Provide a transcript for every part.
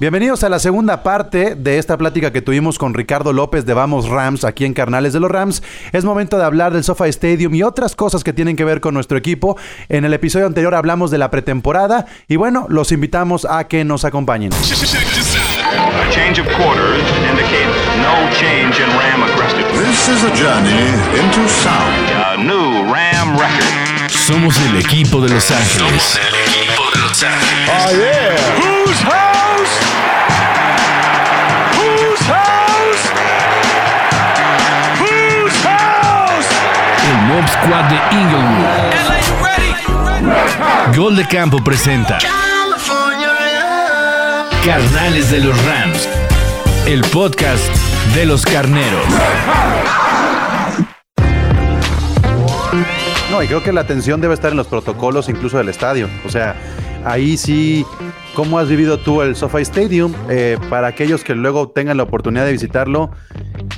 Bienvenidos a la segunda parte de esta plática que tuvimos con Ricardo López de Vamos Rams aquí en Carnales de los Rams. Es momento de hablar del SoFi Stadium y otras cosas que tienen que ver con nuestro equipo. En el episodio anterior hablamos de la pretemporada y bueno, los invitamos a que nos acompañen. A change of quarters indicates no change in Ram aggressiveness. This is a journey into sound. A new Ram record. Somos el equipo de Los Ángeles. Los Ángeles. Whose house? Whose house? Whose house? El Mob Squad de Inglewood. Gol de Campo presenta Carnales de los Rams. El podcast de los carneros. No, y creo que la atención debe estar en los protocolos incluso del estadio. O sea, ahí sí, ¿cómo has vivido tú el SoFi Stadium? Eh, para aquellos que luego tengan la oportunidad de visitarlo,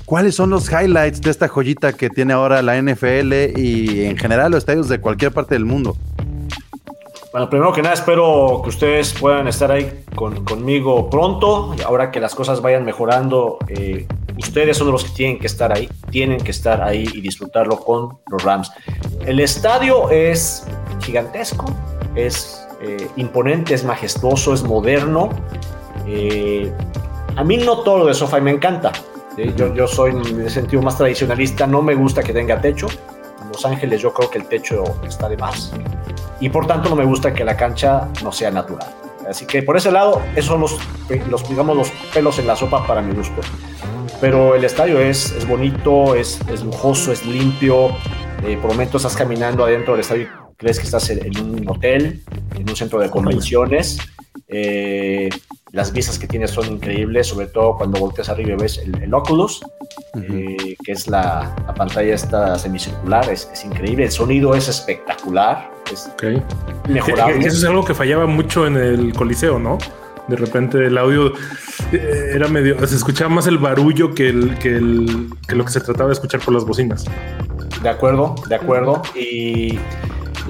¿cuáles son los highlights de esta joyita que tiene ahora la NFL y en general los estadios de cualquier parte del mundo? Bueno, primero que nada espero que ustedes puedan estar ahí con- conmigo pronto. Ahora que las cosas vayan mejorando, eh, ustedes son los que tienen que estar ahí, tienen que estar ahí y disfrutarlo con los Rams. El estadio es gigantesco, es eh, imponente, es majestuoso, es moderno. Eh, a mí no todo lo de SoFi me encanta. ¿sí? Yo, yo soy en ese sentido más tradicionalista, no me gusta que tenga techo. En Los Ángeles yo creo que el techo está de más y por tanto no me gusta que la cancha no sea natural. Así que por ese lado, esos son los, los, digamos, los pelos en la sopa para mi gusto. Pero el estadio es, es bonito, es, es lujoso, es limpio. Eh, por momentos estás caminando adentro del estadio crees que estás en, un hotel, en un centro de convenciones. Eh, las vistas que tienes son increíbles, sobre todo cuando volteas arriba y ves el, el Oculus, eh, que es la, la pantalla esta semicircular, es, es increíble. El sonido es espectacular, es Ok. Que- mejorable. que Eso es algo que fallaba mucho en el Coliseo, ¿no? De repente el audio eh, era medio. Se escuchaba más el barullo que, el, que, el, que lo que se trataba de escuchar por las bocinas. De acuerdo, de acuerdo. Y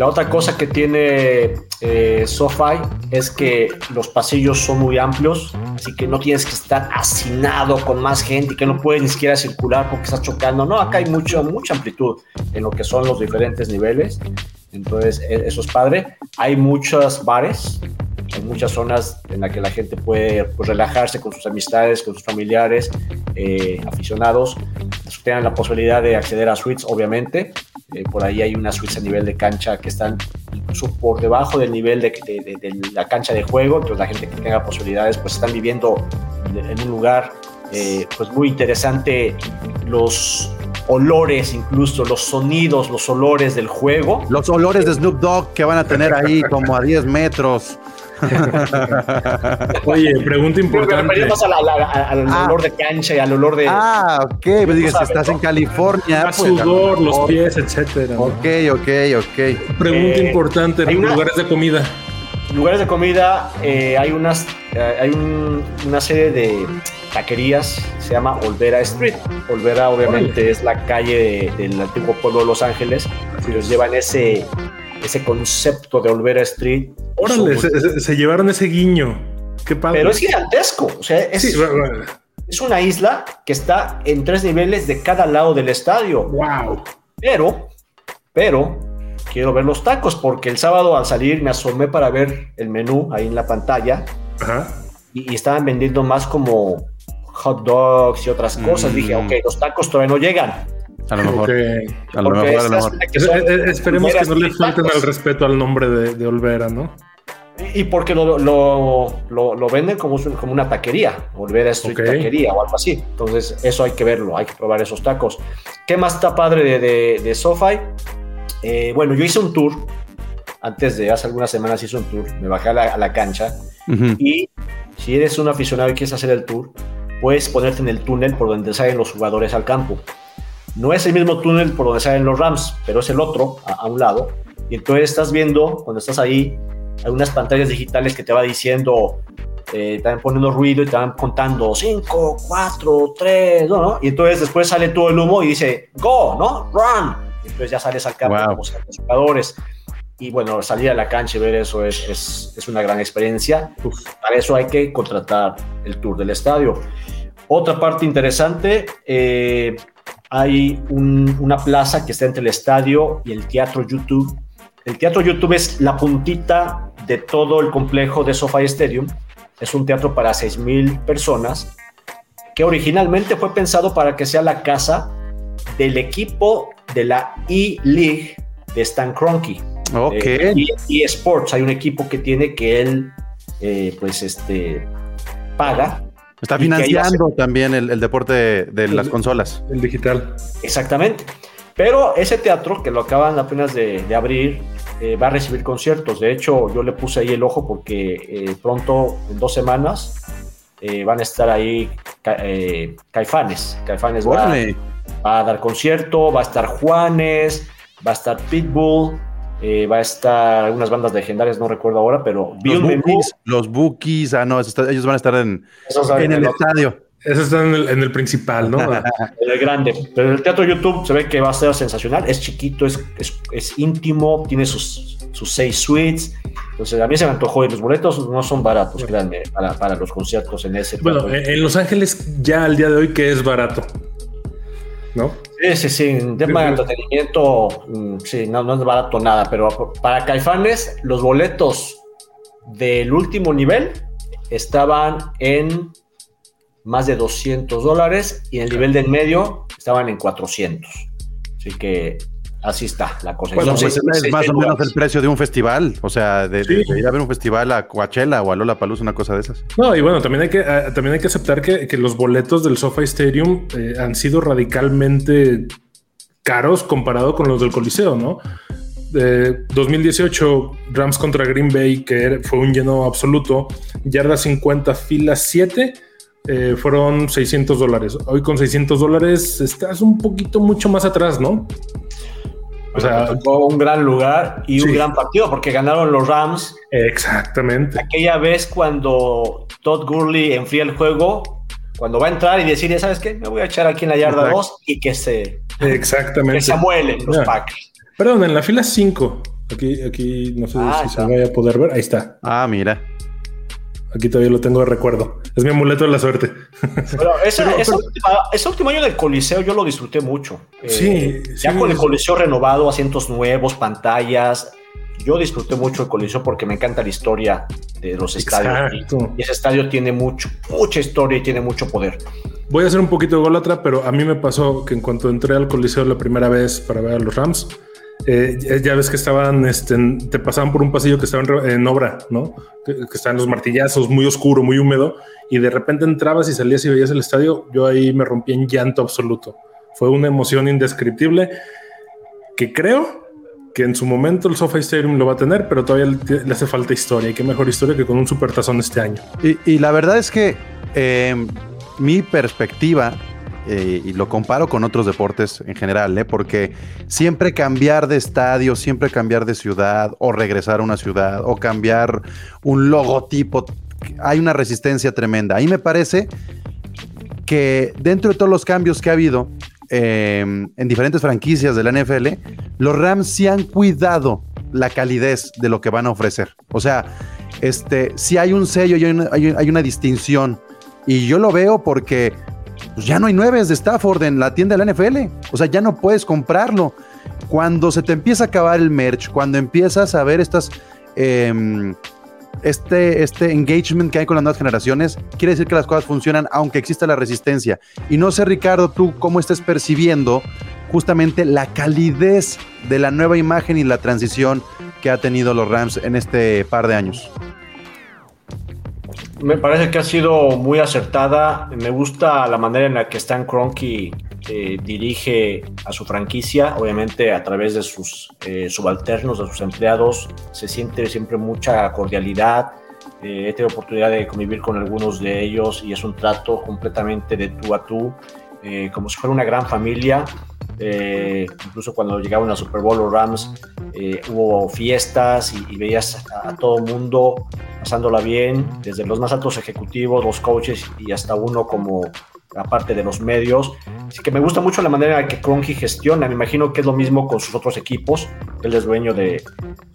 la otra cosa que tiene eh, SoFi es que los pasillos son muy amplios, así que no tienes que estar hacinado con más gente que no puedes ni siquiera circular porque estás chocando. No, acá hay mucho, mucha amplitud en lo que son los diferentes niveles. Entonces, e- eso es padre. Hay muchos bares, hay muchas zonas en las que la gente puede pues, relajarse con sus amistades, con sus familiares, eh, aficionados. Tienen la posibilidad de acceder a suites, obviamente. Eh, por ahí hay unas suites a nivel de cancha que están incluso por debajo del nivel de, la cancha de juego. Entonces, la gente que tenga posibilidades, pues están viviendo en un lugar eh, pues muy interesante. Los olores, incluso los sonidos, los olores del juego. Los olores de Snoop Dogg que van a tener ahí como a 10 metros. Oye, pregunta Pero importante. referimos a la- la- a- al Ah. olor de cancha y al olor de. Ah, ok. Pues digas, si estás en California. Pues, sudor, los pies, etcétera. Ok, ok, ok. Pregunta Eh, importante: hay una- lugares de comida. lugares de comida, eh, hay unas eh, hay un- una serie de taquerías, se llama Olvera Street. Olvera obviamente es la calle de- del antiguo pueblo de Los Ángeles, ellos llevan ese, ese concepto de Olvera Street. Órale, se, llevaron ese guiño. Qué padre. pero es gigantesco, o sea, es, Sí, es una isla que está en tres niveles de cada lado del estadio. Wow. Pero, pero, quiero ver los tacos porque el sábado al salir me asomé para ver el menú ahí en la pantalla Ajá. y, y estaban vendiendo más como hot dogs y otras cosas. Mm. Dije, ok, los tacos todavía no llegan. A lo mejor. Ok. A lo mejor, a lo mejor. que Es- son es- es- esperemos que no le falten al respeto al nombre de, de Olvera, ¿no? Y porque lo, lo, lo, lo venden como, como una taquería, Olvera Street Ok. Taquería o algo así. Entonces, eso hay que verlo, hay que probar esos tacos. ¿Qué más está padre de, de, de SoFi? Eh, bueno, yo hice un tour, antes de hace algunas semanas hice un tour, me bajé a la, a la cancha Ujú. y si eres un aficionado y quieres hacer el tour, puedes ponerte en el túnel por donde salen los jugadores al campo. No es el mismo túnel por donde salen los Rams, pero es el otro, a, a un lado. Y entonces estás viendo, cuando estás ahí, hay unas pantallas digitales que te va diciendo, eh, te van poniendo ruido y te van contando 5, 4, 3, ¿no? Y entonces después sale todo el humo y dice, go, ¿no? Run. Y entonces ya sales al campo Wow. como los jugadores. y bueno, salir a la cancha y ver eso es, es, es una gran experiencia. Para eso hay que contratar el tour del estadio. Otra parte interesante, eh, hay un- una plaza que está entre el estadio y el Teatro YouTube. El Teatro YouTube es la puntita de todo el complejo de SoFi Stadium. Es un teatro para 6.000 personas que originalmente fue pensado para que sea la casa del equipo de la E-League de Stan Kroenke. Ok. Y Sports, hay un equipo que tiene que él, eh, pues, este, paga. Está financiando también el, el deporte de, de las consolas. El digital. Exactamente. Pero ese teatro, que lo acaban apenas de, de abrir, eh, va a recibir conciertos. De hecho, yo le puse ahí el ojo porque eh, pronto, en dos semanas, eh, van a estar ahí ca- eh, Caifanes. Caifanes va, va a dar concierto, va a estar Juanes, va a estar Pitbull, eh, va a estar algunas bandas legendarias, no recuerdo ahora, pero Los bookies, los bookies, ah, no, está- ellos van a estar en, en el el- estadio. Eso está en el, en el principal, ¿no? el grande. Pero el teatro YouTube se ve que va a ser sensacional. Es chiquito, es, es, es íntimo, tiene sus, sus seis suites. Entonces a mí se me antojó y los boletos no son baratos, créanme, para, para los conciertos en ese bueno, en en Los Ángeles ya al día de hoy que es barato. ¿No? Sí, sí, sí, en tema de entretenimiento, mm, sí, no, no es barato nada, pero para Caifanes, los boletos del último nivel estaban en más de 200 dólares y el nivel del medio estaban en 400. Así que así está la cosa. Bueno, pues es más o menos el precio de un festival. O sea, de, Sí. de ir a ver un festival a Coachella o a Lola Paluz, una cosa de esas. No, y bueno, también hay que, ah, también hay que aceptar que, que los boletos del SoFi Stadium eh, han sido radicalmente caros comparado con los del Coliseo, ¿no? De 2018, Rams contra Green Bay, que fue un lleno absoluto, yarda 50, fila 7, eh, fueron 600 dólares. Hoy con 600 dólares estás un poquito mucho más atrás, ¿no? O sea, tocó un gran lugar y un gran partido porque ganaron los Rams. exactamente. Aquella vez cuando Todd Gurley enfría el juego, cuando va a entrar y decir, ¿sabes qué? Me voy a echar aquí en la yarda Exacto. 2 y que se, Exactamente. que se amuelen los Ya. Packers. Perdón, en la fila 5. Aquí, aquí no sé Ah, si está. se vaya a poder ver. Ahí está. Ah, mira. Aquí todavía lo tengo de recuerdo. Es mi amuleto de la suerte. Pero ese, ese última- ese último año del Coliseo yo lo disfruté mucho. Eh, Sí, Ya sí, con el Coliseo renovado, asientos nuevos, pantallas. Yo disfruté mucho el Coliseo porque me encanta la historia de los estadios. Y ese estadio tiene mucho, mucha historia y tiene mucho poder. Voy a hacer un poquito de golatra, pero a mí me pasó que en cuanto entré al Coliseo la primera vez para ver a los Rams, eh, ya- ves que estaban, este, te pasaban por un pasillo que estaba en, obra, ¿no? Que, que estaban los martillazos, muy oscuro, muy húmedo, y de repente entrabas y salías y veías el estadio, yo ahí me rompí en llanto absoluto. Fue una emoción indescriptible que creo que en su momento el SoFi Stadium lo va a tener, pero todavía le, hace falta historia. Y qué mejor historia que con un supertazón este año. Y, y la verdad es que eh, mi perspectiva, eh, y lo comparo con otros deportes en general, ¿eh? porque siempre cambiar de estadio, siempre cambiar de ciudad, o regresar a una ciudad, o cambiar un logotipo, hay una resistencia tremenda. Ahí me parece que dentro de todos los cambios que ha habido eh, en diferentes franquicias de la NFL, los Rams sí han cuidado la calidez de lo que van a ofrecer. O sea, este, sí hay un sello y hay una distinción. Y yo lo veo porque pues, ya no hay nueves de Stafford en la tienda de la NFL. O sea, ya no puedes comprarlo. Cuando se te empieza a acabar el merch, cuando empiezas a ver estas... em, este, este engagement que hay con las nuevas generaciones, quiere decir que las cosas funcionan aunque exista la resistencia. Y no sé, Ricardo, tú cómo estás percibiendo justamente la calidez de la nueva imagen y la transición que ha tenido los Rams en este par de años. Me parece que ha sido muy acertada. Me gusta la manera en la que Stan Kroenke eh, dirige a su franquicia, obviamente a través de sus eh, subalternos, de sus empleados. Se siente siempre mucha cordialidad. Eh, he tenido oportunidad de convivir con algunos de ellos y es un trato completamente de tú a tú, eh, como si fuera una gran familia. Eh, incluso cuando llegaban a Super Bowl los Rams, eh, hubo fiestas y, y veías a, a todo mundo pasándola bien, desde los más altos ejecutivos, los coaches y hasta uno como, aparte de los medios. Así que me gusta mucho la manera en que Cronky gestiona. Me imagino que es lo mismo con sus otros equipos. Él es dueño de,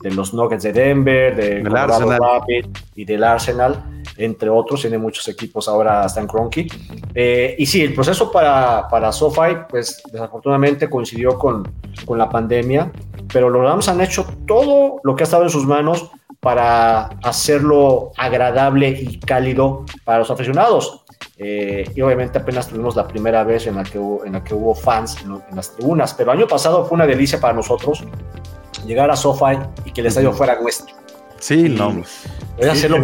de los Nuggets de Denver, de Del Arsenal. Rapids y del Arsenal, entre otros. Tiene muchos equipos ahora, están Cronky. Eh, y sí, el proceso para, para SoFi, pues desafortunadamente coincidió con, con la pandemia, pero los Rams han hecho todo lo que ha estado en sus manos para hacerlo agradable y cálido para los aficionados. Eh, y obviamente apenas tuvimos la primera vez en la que hubo, en la que hubo fans en, lo- en las tribunas, pero el año pasado fue una delicia para nosotros llegar a SoFi y que el estadio fuera nuestro. Sí, no. Voy a hacerlo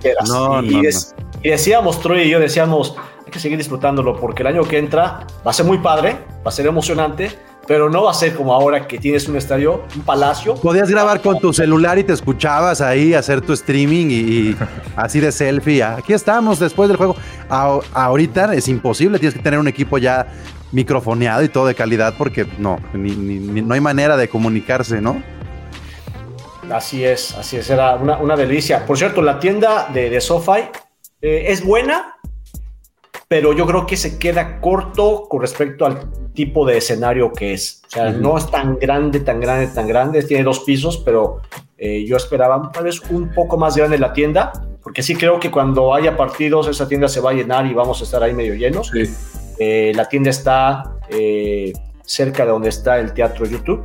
quieras. No, y, no, des- y decíamos, Troy y yo decíamos, hay que seguir disfrutándolo porque el año que entra va a ser muy padre, va a ser emocionante, pero no va a ser como ahora que tienes un estadio, un palacio. Podías grabar con tu celular y te escuchabas ahí, hacer tu streaming y, y así de selfie. Aquí estamos después del juego. A- ahorita es imposible, tienes que tener un equipo ya microfoneado y todo de calidad porque no, ni- ni- ni- no hay manera de comunicarse, ¿no? Así es, así es, era una, una delicia. Por cierto, la tienda de, de SoFi eh, es buena, pero yo creo que se queda corto con respecto al tipo de escenario que es. O sea, no es tan grande, tan grande, tan grande. Tiene dos pisos, pero eh, yo esperaba tal vez un poco más grande la tienda, porque sí creo que cuando haya partidos esa tienda se va a llenar y vamos a estar ahí medio llenos. Sí. Eh, la tienda está eh, cerca de donde está el teatro YouTube.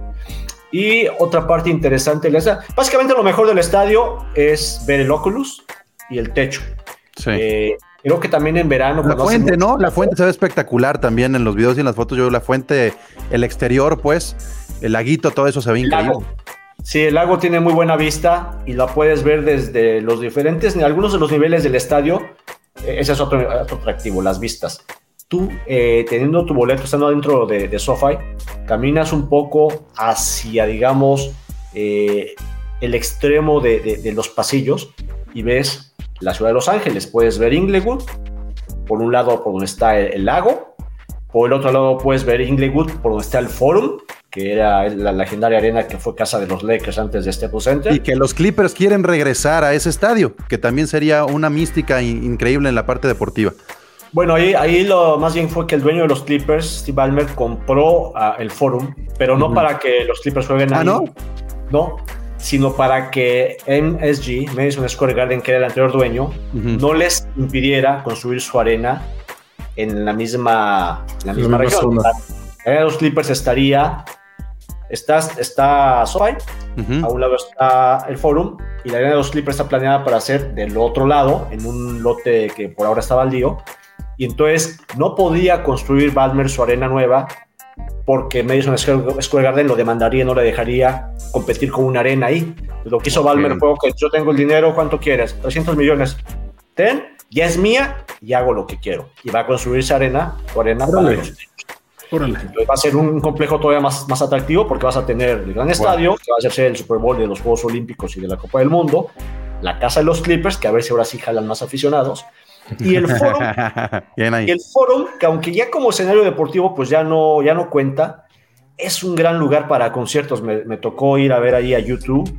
Y otra parte interesante, básicamente lo mejor del estadio es ver el Oculus y el techo. Sí. Eh, creo que también en verano... la fuente, ¿no? La fuente se ve espectacular también en los videos y en las fotos. Yo la fuente, el exterior, pues, el laguito, todo eso se ve el increíble. lago. Sí, el lago tiene muy buena vista y la puedes ver desde los diferentes, algunos de los niveles del estadio. Eh, ese es otro, otro atractivo, las vistas. Tú, eh, teniendo tu boleto, estando dentro de, de SoFi, caminas un poco hacia, digamos, eh, el extremo de, de- de los pasillos y ves la ciudad de Los Ángeles. Puedes ver Inglewood, por un lado por donde está el, el lago, por el otro lado puedes ver Inglewood, por donde está el Forum, que era la legendaria arena que fue casa de los Lakers antes de Staples Center. Y que los Clippers quieren regresar a ese estadio, que también sería una mística in- increíble en la parte deportiva. Bueno, ahí, ahí lo más bien fue que el dueño de los Clippers, Steve Ballmer, compró ah, el Forum, pero no para que los Clippers jueguen Ah, ahí. ¿no? No, sino para que MSG, Madison Square Garden, que era el anterior dueño, Ujú. no les impidiera construir su arena en la misma, en la misma misma región. zona. La arena de los Clippers estaría, está, está SoFi, Ujú. a un lado está el Forum y la arena de los Clippers está planeada para ser del otro lado, en un lote que por ahora está baldío. Y entonces no podía construir Balmer su arena nueva porque Madison Square Garden lo demandaría, no le dejaría competir con una arena ahí. Lo que hizo Balmer fue, ok, yo tengo el dinero, ¿cuánto quieres? 300 millones. Ten, ya es mía y hago lo que quiero. Y va a construir esa arena, su arena para Órale. los Órale. va a ser un complejo todavía más, más atractivo porque vas a tener el gran estadio, que va a ser el Super Bowl de los Juegos Olímpicos y de la Copa del Mundo, la casa de los Clippers, que a ver si ahora sí jalan más aficionados, y el Forum, y el Forum, que aunque ya como escenario deportivo pues ya no, ya no cuenta, es un gran lugar para conciertos. Me, me tocó ir a ver ahí a YouTube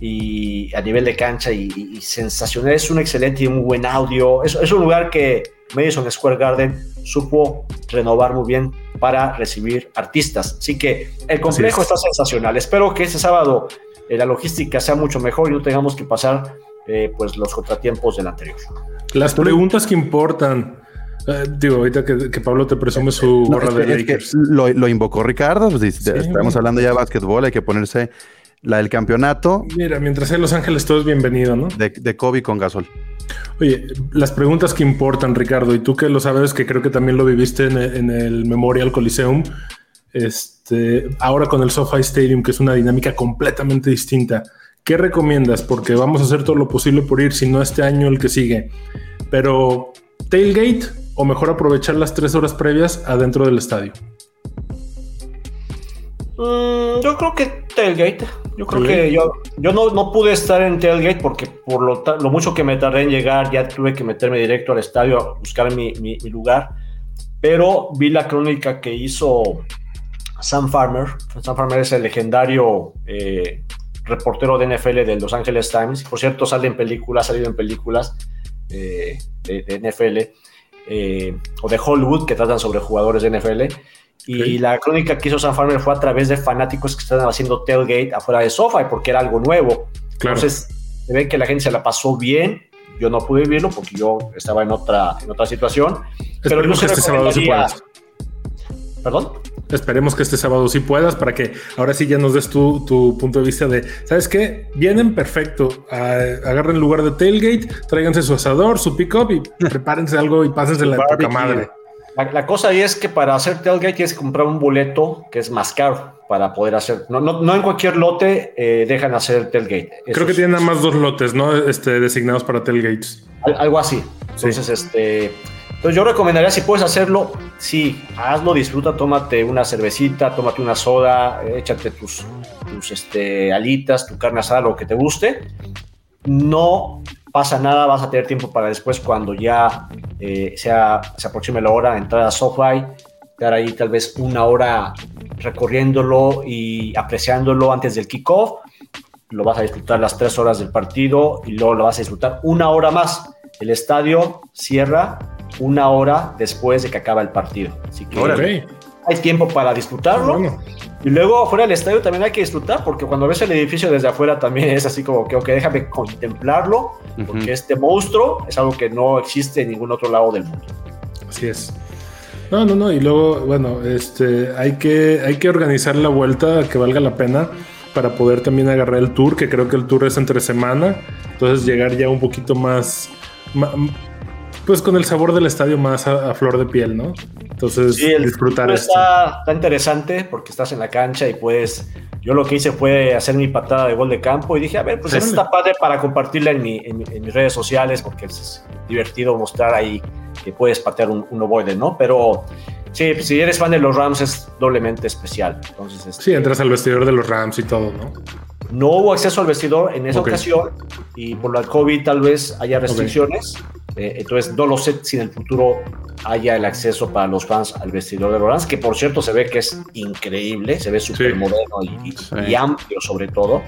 y a nivel de cancha y, y- sensacional. Es un excelente y muy buen audio. Es, es un lugar que Madison Square Garden supo renovar muy bien para recibir artistas. Así que el complejo Así está sensacional. Espero que este sábado eh, la logística sea mucho mejor y no tengamos que pasar eh, pues los contratiempos del anterior. Las preguntas que importan. Eh, digo, ahorita que, que Pablo te presume su No, gorra es de que- es que Lakers. lo, lo invocó Ricardo. pues, Sí, estamos hablando ya de básquetbol, hay que ponerse la del campeonato Mira, mientras sea Los Ángeles, todo es bienvenido, ¿no? de, de Kobe con Gasol. Oye, las preguntas que importan, Ricardo, y tú que lo sabes, que creo que también lo viviste en el, en el Memorial Coliseum, este, ahora con el SoFi Stadium, que es una dinámica completamente distinta. ¿Qué recomiendas? Porque vamos a hacer todo lo posible por ir, si no este año, el que sigue. Pero, tailgate o mejor aprovechar las tres horas previas adentro del estadio. Mm, yo creo que tailgate. Yo creo Tailgate. que yo, yo no, no pude estar en tailgate porque por lo, lo mucho que me tardé en llegar, ya tuve que meterme directo al estadio a buscar mi, mi- mi lugar. Pero vi la crónica que hizo Sam Farmer. Sam Farmer es el legendario eh, reportero de NFL de Los Angeles Times. Por cierto, sale en películas, ha salido en películas eh, de, de NFL. eh, o de Hollywood que tratan sobre jugadores de NFL. Y la crónica que hizo Sam Farmer fue a través de fanáticos que estaban haciendo tailgate afuera de SoFi porque era algo nuevo. Claro. Entonces, se ve que la gente se la pasó bien. Yo no pude vivirlo porque yo estaba en otra, en otra situación. Pero yo Esperemos este sí recomendaría- puedas. ¿Perdón? Esperemos que este sábado sí puedas para que ahora sí ya nos des tu, tu punto de vista de, ¿sabes qué? Vienen perfecto. Ah, agarren lugar de tailgate, tráiganse su asador, su pick-up y prepárense algo y pásense la poca madre. La, la cosa ahí es que para hacer tailgate tienes que comprar un boleto que es más caro para poder hacer. No, no, no en cualquier lote eh, dejan hacer tailgate. Eso Creo que es- tienen nada más dos lotes, ¿no? Este, designados para tailgates. Al- algo así. Entonces, este. Entonces yo recomendaría, si puedes hacerlo, sí, hazlo, disfruta, tómate una cervecita, tómate una soda, échate tus, tus este, alitas, tu carne asada, lo que te guste. No pasa nada, vas a tener tiempo para después cuando ya eh, sea, se aproxime la hora de entrar a SoFi, estar ahí tal vez una hora recorriéndolo y apreciándolo antes del kickoff. Lo vas a disfrutar las tres horas del partido y luego lo vas a disfrutar una hora más. El estadio cierra una hora después de que acaba el partido. Así que hay tiempo para disfrutarlo. Bueno. Y luego afuera del estadio también hay que disfrutar, porque cuando ves el edificio desde afuera también es así como que, ok, déjame contemplarlo, porque este monstruo es algo que no existe en ningún otro lado del mundo. Así es. No, no, no. Y luego, bueno, este, hay que, hay que organizar la vuelta que valga la pena para poder también agarrar el tour, que creo que el tour es entre semana. Entonces llegar ya un poquito más, pues con el sabor del estadio más a, a flor de piel, ¿no? Entonces Sí, el disfrutar esto. está, está interesante porque estás en la cancha y puedes. Yo lo que hice fue hacer mi patada de gol de campo y dije, a ver, pues Órale. esta está padre para compartirla en, mi- en en mis redes sociales porque es divertido mostrar ahí que puedes patear un, un ovoide, ¿no? Pero sí, si eres fan de los Rams es doblemente especial. Entonces, este, Sí, entras al vestidor de los Rams y todo, ¿no? No hubo acceso al vestidor en esa ocasión y por la COVID tal vez haya restricciones. Eh, entonces no lo sé si en el futuro haya el acceso para los fans al vestidor de Rams, que por cierto se ve que es increíble, se ve súper Sí. moderno y, y- Sí. y amplio sobre todo.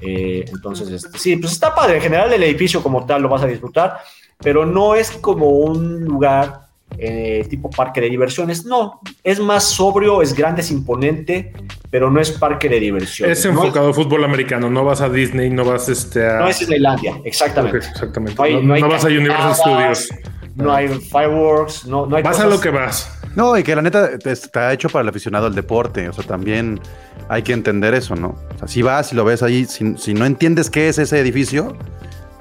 Eh, entonces, este, sí, pues está padre. En general el edificio como tal lo vas a disfrutar, pero no es como un lugar eh, tipo parque de diversiones. No, es más sobrio, es grande, es imponente, pero no es parque de diversiones. Es No enfocado a fútbol americano, no vas a Disney, no vas este, a... no es Disneylandia, exactamente. Exactamente. No hay- No, no hay no vas a Universal Studios. No hay fireworks, no, no hay Vas a lo que vas. No, y que la neta está hecho para el aficionado al deporte. O sea, también hay que entender eso, ¿no? O sea, si vas y lo ves ahí, si, si no entiendes qué es ese edificio,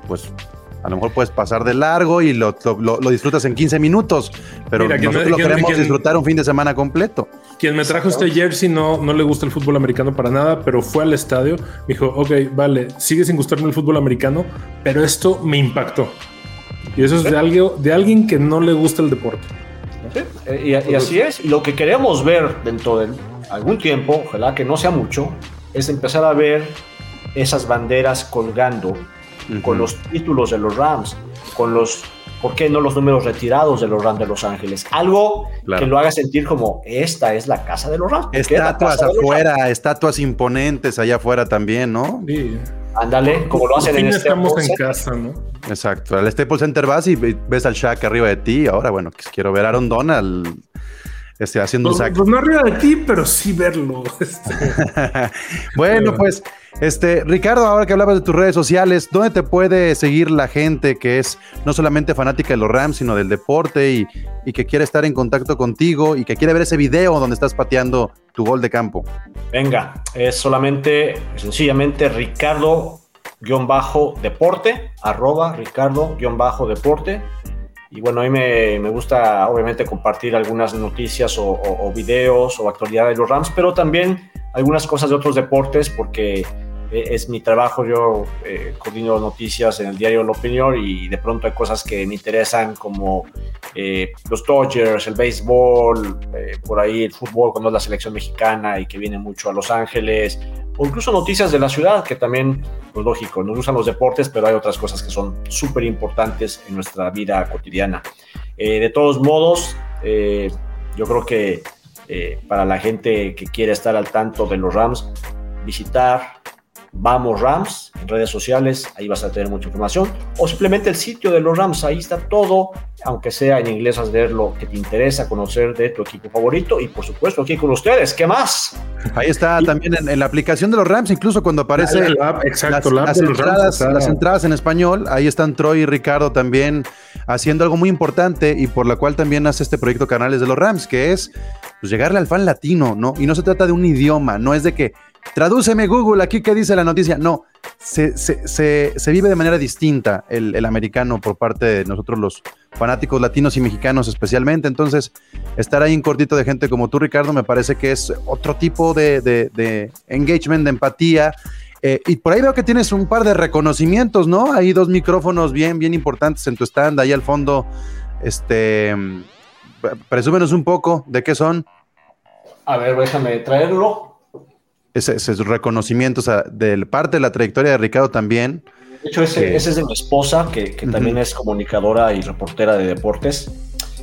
pues a lo mejor puedes pasar de largo y lo, lo- lo- lo disfrutas en 15 minutos. Pero Mira, ¿quién- nosotros lo quién- queremos quién- disfrutar un fin de semana completo. Quien me trajo este jersey no, no le gusta el fútbol americano para nada, pero fue al estadio. Me dijo, ok, vale, sigue sin gustarme el fútbol americano, pero esto me impactó. Y eso es de, algo, de alguien que no le gusta el deporte. Sí, eh, y, y así es. Y lo que queremos ver dentro de algún tiempo, ojalá que no sea mucho, es empezar a ver esas banderas colgando con los títulos de los Rams, con los, ¿por qué no los números retirados de los Rams de Los Ángeles? Algo Claro. que lo haga sentir como esta es la casa de los Rams. es Estatuas afuera, estatuas imponentes allá afuera también, ¿no? Sí. Ándale, como lo hacen en este estamos en casa, ¿no? Exacto. Al Staples Center vas y ve- ves al Shaq arriba de ti. Ahora, bueno, pues quiero ver a Aaron Donald este, haciendo un Pues, sack. pues no arriba de ti, pero sí verlo. Este, bueno, pues, este, Ricardo, ahora que hablabas de tus redes sociales, ¿dónde te puede seguir la gente que es no solamente fanática de los Rams, sino del deporte y, y que quiere estar en contacto contigo y que quiere ver ese video donde estás pateando tu gol de campo? Venga, es solamente, sencillamente Ricardo-deporte, arroba Ricardo-deporte. Y bueno, a mí me, gusta obviamente compartir algunas noticias o, videos o actualidades de los Rams, pero también algunas cosas de otros deportes porque eh, es mi trabajo, yo eh, coordino noticias en el diario La Opinión y de pronto hay cosas que me interesan como eh, los Dodgers, el béisbol, eh, por ahí el fútbol cuando es la selección mexicana y que viene mucho a Los Ángeles, o incluso noticias de la ciudad que también, pues lógico, nos gustan los deportes, pero hay otras cosas que son súper importantes en nuestra vida cotidiana. Eh, de todos modos, eh, yo creo que eh, para la gente que quiere estar al tanto de los Rams, visitar Vamos Rams, en redes sociales, ahí vas a tener mucha información, o simplemente el sitio de los Rams, ahí está todo, aunque sea en inglés, vas a ver lo que te interesa conocer de tu equipo favorito y por supuesto aquí con ustedes, ¿qué más? Ahí está también en, en la aplicación de los Rams, incluso cuando aparece app, exacto, las, de los Rams entradas, las entradas en español, ahí están Troy y Ricardo también haciendo algo muy importante y por la cual también hace este proyecto Canales de los Rams, que es pues, llegarle al fan latino, ¿no? Y no se trata de un idioma, no es de que tradúceme Google aquí qué dice la noticia, no, se, se- se- se vive de manera distinta el, el americano por parte de nosotros los fanáticos latinos y mexicanos especialmente, entonces estar ahí en cortito de gente como tú Ricardo me parece que es otro tipo de, de- de engagement, de empatía. Eh, y por ahí veo que tienes un par de reconocimientos, ¿no? Hay dos micrófonos bien, bien importantes en tu stand, ahí al fondo. Este, mm, presúmenos un poco de qué son A ver, déjame traerlo. Ese- esos reconocimientos a- de parte de la trayectoria de Ricardo también. De hecho, ese, Que- ese es de mi esposa, que, que Ujú. también es comunicadora y reportera de deportes.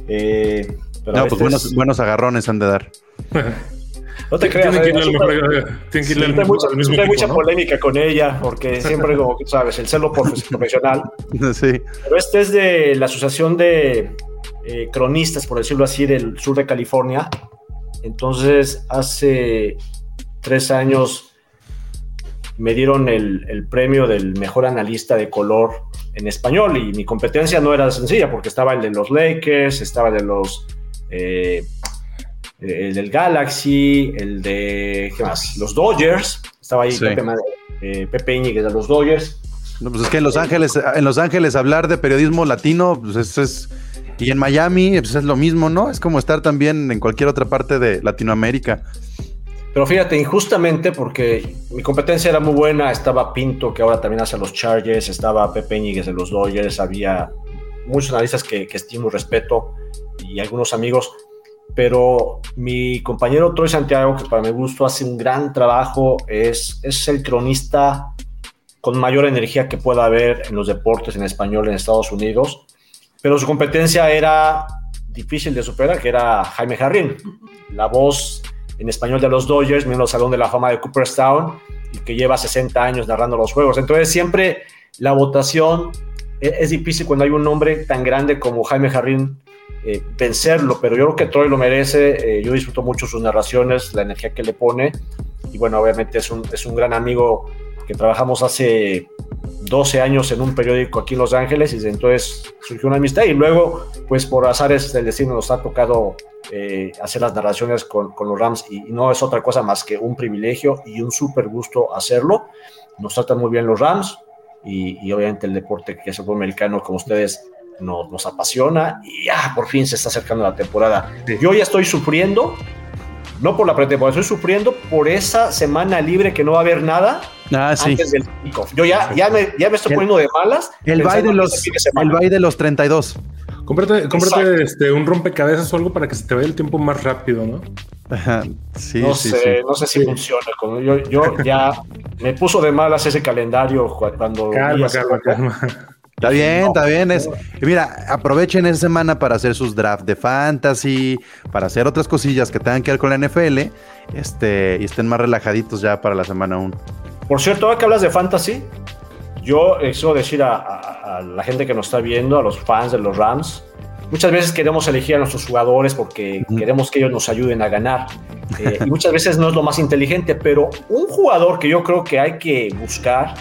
Eh, pero No, este pues buenos, buenos agarrones han de dar. no te creas, Tienen que eh, irle al resulta- mejor- tienen que irle al mismo- mucha, al mismo siempre hay equipo, mucha ¿no? polémica con ella, porque siempre, como sabes, el celo profe- profesional. Sí. Pero este es de la Asociación de eh, Cronistas, por decirlo así, del sur de California. Entonces, hace tres años me dieron el, el premio del mejor analista de color en español y mi competencia no era sencilla porque estaba el de los Lakers, estaba el de los... eh, el del Galaxy, el de... ¿Qué más? Los Dodgers. Estaba ahí Sí. Pepe, eh, Pepe Íñiguez de los Dodgers. No, pues es que en Los Ángeles, en Los Ángeles hablar de periodismo latino, pues es, es- y en Miami, pues es lo mismo, ¿no? Es como estar también en cualquier otra parte de Latinoamérica. Pero fíjate, injustamente, porque mi competencia era muy buena, estaba Pinto, que ahora también hace los Chargers, estaba Pepe Íñiguez de los Dodgers, había muchos analistas que, que estimo y respeto y algunos amigos, pero mi compañero Troy Santiago, que para mi gusto hace un gran trabajo, es, es el cronista con mayor energía que pueda haber en los deportes en español en Estados Unidos, pero su competencia era difícil de superar, que era Jaime Jarrín, la voz en español de los Dodgers, miembro del Salón de la Fama de Cooperstown, y que lleva 60 años narrando los juegos. Entonces siempre la votación e- es difícil cuando hay un nombre tan grande como Jaime Jarrín eh, vencerlo, pero yo creo que Troy lo merece, eh, yo disfruto mucho sus narraciones, la energía que le pone, y bueno, obviamente es un, es un gran amigo que trabajamos hace 12 años en un periódico aquí en Los Ángeles y desde entonces surgió una amistad y luego, pues por azares del destino nos ha tocado eh, hacer las narraciones con, con los Rams y, y no es otra cosa más que un privilegio y un súper gusto hacerlo. Nos tratan muy bien los Rams y, y obviamente el deporte que es el fútbol americano como ustedes nos, nos apasiona y ya por fin se está acercando la temporada. Yo ya estoy sufriendo, no por la pretemporada, estoy sufriendo por esa semana libre que no va a haber nada Ah, sí. antes del kickoff. Yo ya, ya, me, ya me estoy El- poniendo de malas. El bye de los, el bye de los 32. Cómprate, cómprate este, un rompecabezas o algo para que se te vaya el tiempo más rápido, ¿no? Ajá, Sí, no sí, sé, sí. no sé si funciona. Como yo, yo ya me puso de malas ese calendario cu- cuando. Calma, calma, calma. Está bien, No, está bien. Es, mira, aprovechen esa semana para hacer sus draft de fantasy, para hacer otras cosillas que tengan que ver con la NFL, este, y estén más relajaditos ya para la semana 1. Por cierto, ahora que hablas de fantasy, yo eh, quiero decir a, a- a la gente que nos está viendo, a los fans de los Rams, muchas veces queremos elegir a nuestros jugadores porque queremos que ellos nos ayuden a ganar. Eh, y muchas veces no es lo más inteligente, pero un jugador que yo creo que hay que buscar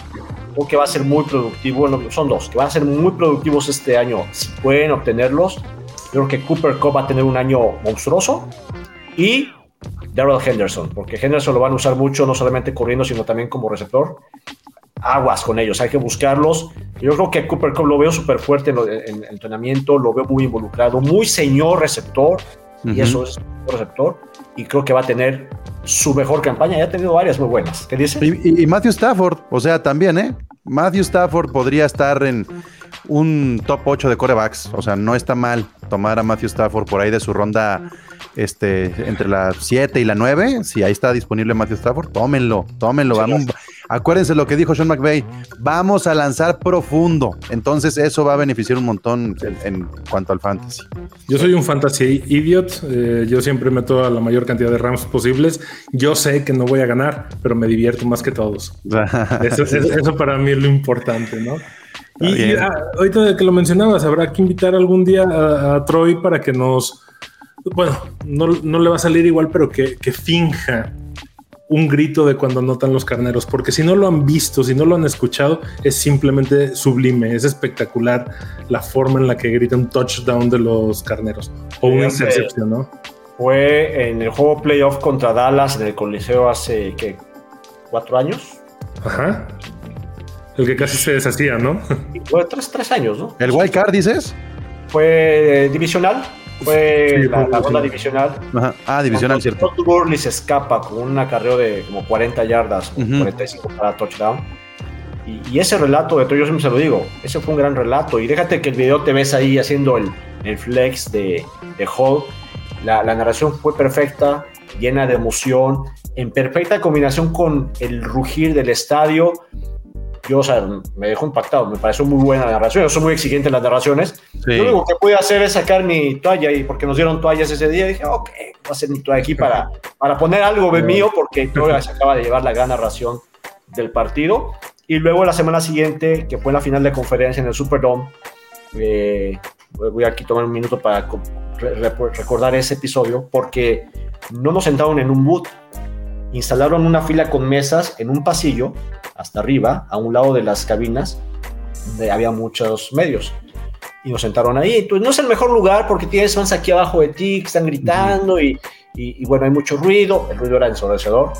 o que va a ser muy productivo, bueno, son dos, que van a ser muy productivos este año, si pueden obtenerlos. Yo creo que Cooper Cup va a tener un año monstruoso y Darrell Henderson, porque Henderson lo van a usar mucho, no solamente corriendo, sino también como receptor. Aguas con ellos, hay que buscarlos. Yo creo que Cooper Cup lo veo súper fuerte en, en el entrenamiento, lo veo muy involucrado, muy señor receptor, y eso es receptor, y creo que va a tener su mejor campaña. Ya ha tenido varias muy buenas. ¿Qué dice? Y, Matthew Stafford, o sea, también, ¿eh? Matthew Stafford podría estar en un top 8 de corebacks. O sea, no está mal tomar a Matthew Stafford por ahí de su ronda este, entre las 7 y la 9, si ahí está disponible Matthew Stafford, tómenlo, tómenlo. Vamos, acuérdense lo que dijo Sean McVay, vamos a lanzar profundo. Entonces eso va a beneficiar un montón en, en cuanto al fantasy. Yo soy un fantasy idiot, eh, yo siempre meto a la mayor cantidad de Rams posibles. Yo sé que no voy a ganar, pero me divierto más que todos. eso, eso, eso para mí es lo importante, ¿no? Y, y ah, ahorita que lo mencionabas, habrá que invitar algún día a, a Troy para que nos, bueno, no, no, le va a salir igual, pero que, que, finja un grito de cuando notan los carneros, porque si no lo han visto, si no lo han escuchado, es simplemente sublime, es espectacular la forma en la que grita un touchdown de los carneros o una intercepción, ¿no? Fue en el juego playoff contra Dallas en el Coliseo hace ¿qué? cuatro años. Ajá. El que casi se deshacía, ¿no? Fue tres, tres años, ¿no? ¿El wild card dices? Fue eh, divisional. Fue Sí, la, ronda divisional. Ajá. Ah, divisional, cierto. Todd Gurley se escapa con un acarreo de como 40 yardas, o Ujú. 45 para touchdown. Y, y ese relato de Troy, yo siempre se lo digo, ese fue un gran relato. Y déjate que el video te ves ahí haciendo el, el flex de, de Hall. La, la narración fue perfecta, llena de emoción, en perfecta combinación con el rugir del estadio. Yo, o sea, me dejó impactado, me pareció muy buena la narración. Yo soy muy exigente en las narraciones. Sí. Lo único que pude hacer es sacar mi toalla y porque nos dieron toallas ese día, dije, ok, voy a hacer mi toalla aquí para, para poner algo de mío, porque todavía se acaba de llevar la gran narración del partido. Y luego la semana siguiente, que fue la final de conferencia en el Superdome, eh, voy aquí a tomar un minuto para co- re- re- recordar ese episodio, porque no nos sentaron en un boot, instalaron una fila con mesas en un pasillo, hasta arriba, a un lado de las cabinas, donde había muchos medios y nos sentaron ahí. No es el mejor lugar porque tienes fans aquí abajo de ti que están gritando y, y- y, bueno, hay mucho ruido. El ruido era ensordecedor.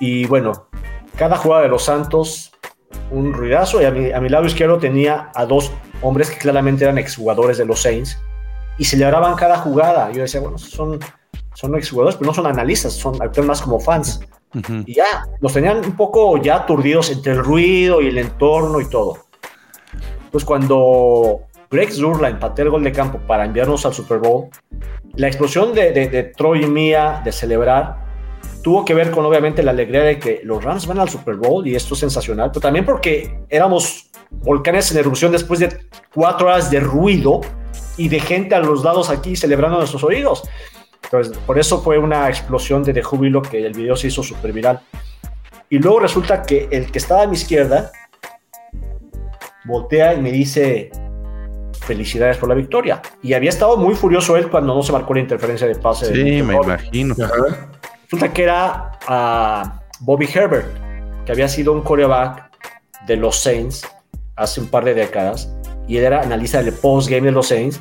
Y bueno, cada jugada de los Santos, un ruidazo. Y a mi, a mi lado izquierdo tenía a dos hombres que claramente eran exjugadores de los Saints y celebraban cada jugada. Yo decía, bueno, son, son exjugadores, pero no son analistas, son actúan más como fans. Ujú. Y ya, los tenían un poco ya aturdidos entre el ruido y el entorno y todo. Pues cuando Greg Zurline pateó el gol de campo para enviarnos al Super Bowl, la explosión de, de- de Troy y mía de celebrar tuvo que ver con obviamente la alegría de que los Rams van al Super Bowl y esto es sensacional, pero también porque éramos volcanes en erupción después de cuatro horas de ruido y de gente a los lados aquí celebrando nuestros oídos. Entonces, por eso fue una explosión de, de júbilo que el video se hizo súper viral. Y luego resulta que el que estaba a mi izquierda voltea y me dice felicidades por la victoria. Y había estado muy furioso él cuando no se marcó la interferencia de pase. Sí, de me Robert. imagino. Ajá. Resulta que era a Bobby Herbert, que había sido un coreback de los Saints hace un par de décadas y él era analista del postgame de los Saints.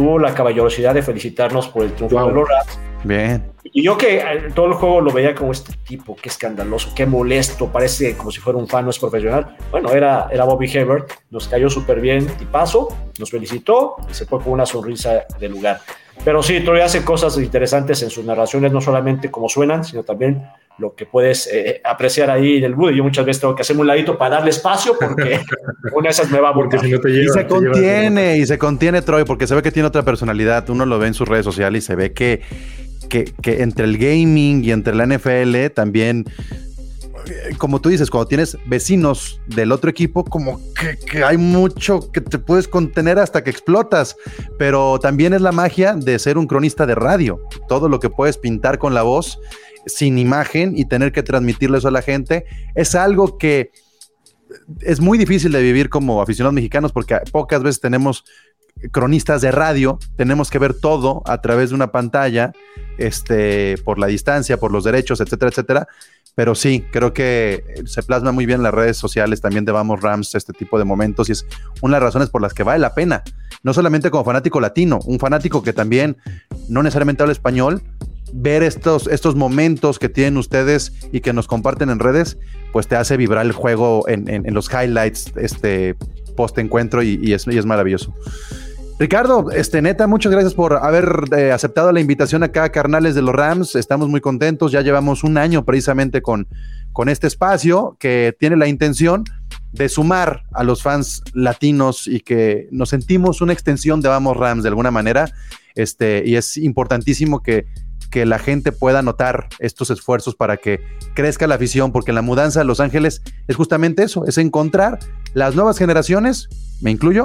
Tuvo la caballerosidad de felicitarnos por el triunfo Wow. de los Rams. Bien. Y yo que eh, todo el juego lo veía como este tipo, qué escandaloso, qué molesto, parece como si fuera un fan, no es profesional. Bueno, era, era Bobby Hebert, nos cayó súper bien y paso, nos felicitó y se fue con una sonrisa del lugar. Pero sí, todavía hace cosas interesantes en sus narraciones, no solamente como suenan, sino también lo que puedes eh, apreciar ahí en el video. Yo muchas veces tengo que hacerme un ladito para darle espacio porque una de esas me va a Porque volcar. si no te Y se lleva- contiene, y se contiene Troy, porque se ve que tiene otra personalidad. Uno lo ve en sus redes sociales y se ve que, que, que entre el gaming y entre la NFL también, eh, como tú dices, cuando tienes vecinos del otro equipo, como que, que hay mucho que te puedes contener hasta que explotas. Pero también es la magia de ser un cronista de radio. Todo lo que puedes pintar con la voz sin imagen y tener que transmitirle eso a la gente es algo que es muy difícil de vivir como aficionados mexicanos porque pocas veces tenemos cronistas de radio, tenemos que ver todo a través de una pantalla, este, por la distancia, por los derechos, etcétera, etcétera. Pero sí, creo que se plasma muy bien en las redes sociales también de Vamos Rams este tipo de momentos y es una de las razones por las que vale la pena. No solamente como fanático latino, un fanático que también no necesariamente habla español, ver estos, estos momentos que tienen ustedes y que nos comparten en redes, pues te hace vibrar el juego en, en- los highlights este post encuentro y, es, y es maravilloso. Ricardo, este neta, muchas gracias por haber eh, aceptado la invitación acá Carnales de los Rams. Estamos muy contentos. Ya llevamos un año precisamente con, con este espacio que tiene la intención de sumar a los fans latinos y que nos sentimos una extensión de Vamos Rams de alguna manera. Este, y es importantísimo que, que la gente pueda notar estos esfuerzos para que crezca la afición, porque la mudanza a Los Ángeles es justamente eso, es encontrar las nuevas generaciones, me incluyo,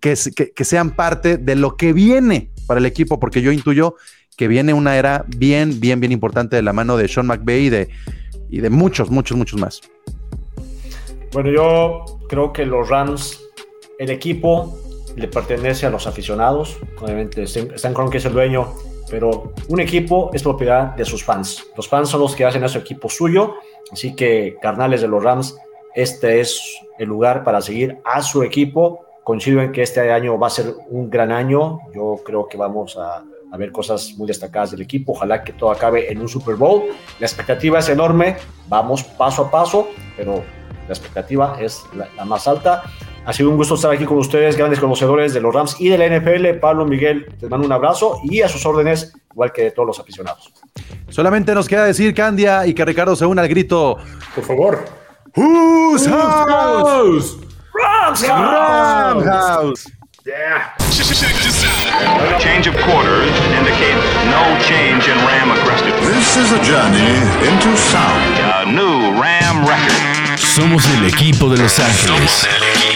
que, que, sean parte de lo que viene para el equipo, porque yo intuyo que viene una era bien, bien, bien importante de la mano de Sean McVay y de, y de muchos, muchos, muchos más. Bueno, yo creo que los Rams, el equipo le pertenece a los aficionados. Obviamente, Stan Kroenke es el dueño, pero un equipo es propiedad de sus fans. Los fans son los que hacen a su equipo suyo. Así que, carnales de los Rams, este es el lugar para seguir a su equipo. Coincido en que este año va a ser un gran año. Yo creo que vamos a, a ver cosas muy destacadas del equipo. Ojalá que todo acabe en un Super Bowl. La expectativa es enorme. Vamos paso a paso, pero la expectativa es la, la, más alta. Ha sido un gusto estar aquí con ustedes, grandes conocedores de los Rams y de la NFL. Pablo Miguel, les mando un abrazo y a sus órdenes, igual que de todos los aficionados. Solamente nos queda decir, Candia, y que Ricardo se una al grito. Por favor. Who's house? Rams House. Rams House. Yeah. Change of quarters indicate no change in Ram aggressiveness. This is a journey into sound. A new Ram record. Somos el equipo de Los Ángeles. Somos el equipo